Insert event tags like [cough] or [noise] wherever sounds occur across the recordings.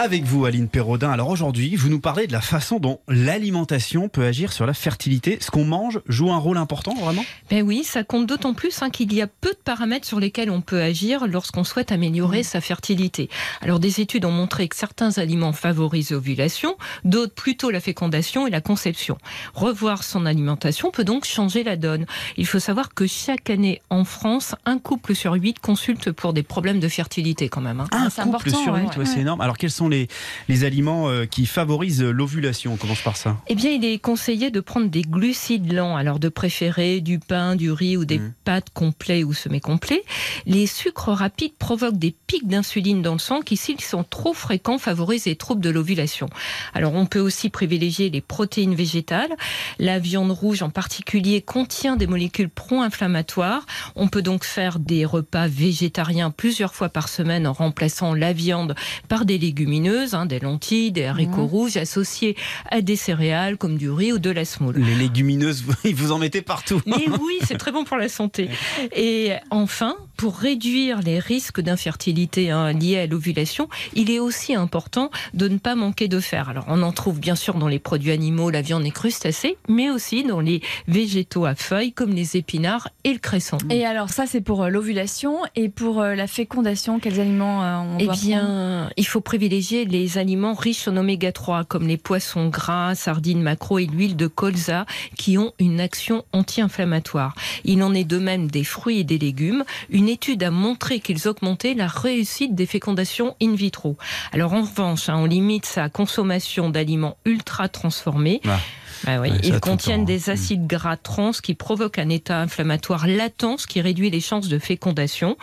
Avec vous, Aline Perraudin. Alors aujourd'hui, vous nous parlez de la façon dont l'alimentation peut agir sur la fertilité. Ce qu'on mange joue un rôle important, vraiment? Ben oui, ça compte d'autant plus hein, qu'il y a peu de paramètres sur lesquels on peut agir lorsqu'on souhaite améliorer sa fertilité. Alors des études ont montré que certains aliments favorisent l'ovulation, d'autres plutôt la fécondation et la conception. Revoir son alimentation peut donc changer la donne. Il faut savoir que chaque année en France, un couple sur huit consulte pour des problèmes de fertilité quand même. hein. Un couple important, sur ouais. huit, ouais, c'est énorme. Alors quels sont les, les aliments euh, qui favorisent l'ovulation On commence par ça. Eh bien, il est conseillé de prendre des glucides lents, alors de préférer du pain, du riz ou des Mhm. pâtes complets ou semi-complets. Les sucres rapides provoquent des pics d'insuline dans le sang qui, s'ils sont trop fréquents, favorisent les troubles de l'ovulation. Alors, on peut aussi privilégier les protéines végétales. La viande rouge en particulier contient des molécules pro-inflammatoires. On peut donc faire des repas végétariens plusieurs fois par semaine en remplaçant la viande par des légumineuses, hein, des lentilles, des haricots rouges associés à des céréales comme du riz ou de la semoule. Les légumineuses, vous- [laughs] vous en mettez partout. Mais oui, c'est très bon pour la santé. [laughs] Et enfin, pour réduire les risques d'infertilité hein, liés à l'ovulation, il est aussi important de ne pas manquer de fer. Alors, on en trouve bien sûr dans les produits animaux, la viande et crustacés, mais aussi dans les végétaux à feuilles comme les épinards et le cresson. Et alors ça c'est pour euh, l'ovulation et pour euh, la fécondation, quels aliments euh, on Eh doit bien, il faut privilégier les aliments riches en oméga 3, comme les poissons gras, sardines, maquereaux et l'huile de colza, qui ont une action anti-inflammatoire. Il en est de même des fruits et des légumes. Une étude a montré qu'ils augmentaient la réussite des fécondations in vitro. Alors en revanche, hein, on limite sa consommation d'aliments ultra transformés. Ah. Oui, Ouais, ça, tout ils contiennent des hein. acides gras trans qui provoquent un état inflammatoire latent, ce qui réduit les chances de fécondation.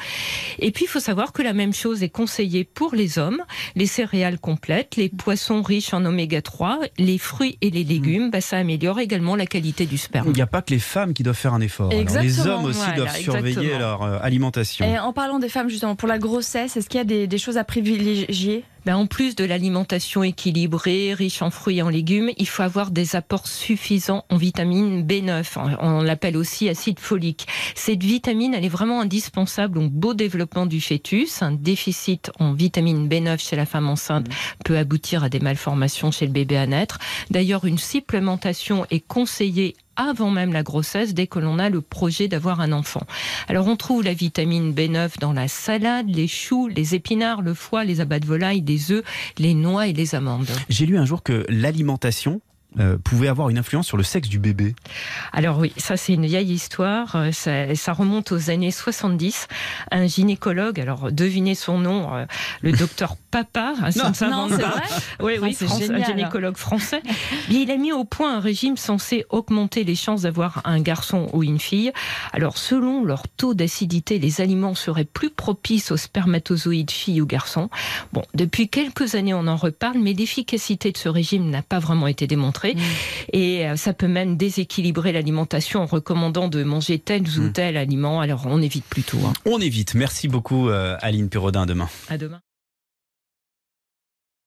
Et puis, il faut savoir que la même chose est conseillée pour les hommes. Les céréales complètes, les poissons riches en oméga 3, les fruits et les légumes, bah, ça améliore également la qualité du sperme. Il n'y a pas que les femmes qui doivent faire un effort. Alors, les hommes aussi voilà, doivent surveiller exactement. leur euh, alimentation. Et en parlant des femmes justement pour la grossesse, est-ce qu'il y a des, des choses à privilégier? Ben, en plus de l'alimentation équilibrée, riche en fruits et en légumes, il faut avoir des apports suffisants en vitamine B9. On l'appelle aussi acide folique. Cette vitamine, elle est vraiment indispensable au beau développement du fœtus. Un déficit en vitamine B9 chez la femme enceinte peut aboutir à des malformations chez le bébé à naître. D'ailleurs, une supplémentation est conseillée avant même la grossesse, dès que l'on a le projet d'avoir un enfant. Alors on trouve la vitamine B9 dans la salade, les choux, les épinards, le foie, les abats de volaille, les œufs, les noix et les amandes. J'ai lu un jour que l'alimentation euh, pouvait avoir une influence sur le sexe du bébé. Alors oui, ça c'est une vieille histoire, euh, ça, ça remonte aux années 70. Un gynécologue, alors devinez son nom, euh, le [laughs] docteur Papa, hein, Non. Non, c'est vrai [laughs] Oui, oui, un gynécologue français. [laughs] Mais il a mis au point un régime censé augmenter les chances d'avoir un garçon ou une fille. Alors, selon leur taux d'acidité, les aliments seraient plus propices aux spermatozoïdes filles ou garçons. Bon, depuis quelques années, on en reparle, mais l'efficacité de ce régime n'a pas vraiment été démontrée. Et euh, ça peut même déséquilibrer l'alimentation en recommandant de manger tel ou Mm. tel aliment. Alors, on évite plutôt. hein. On évite. Merci beaucoup, euh, Aline Perrodin. À demain. À demain.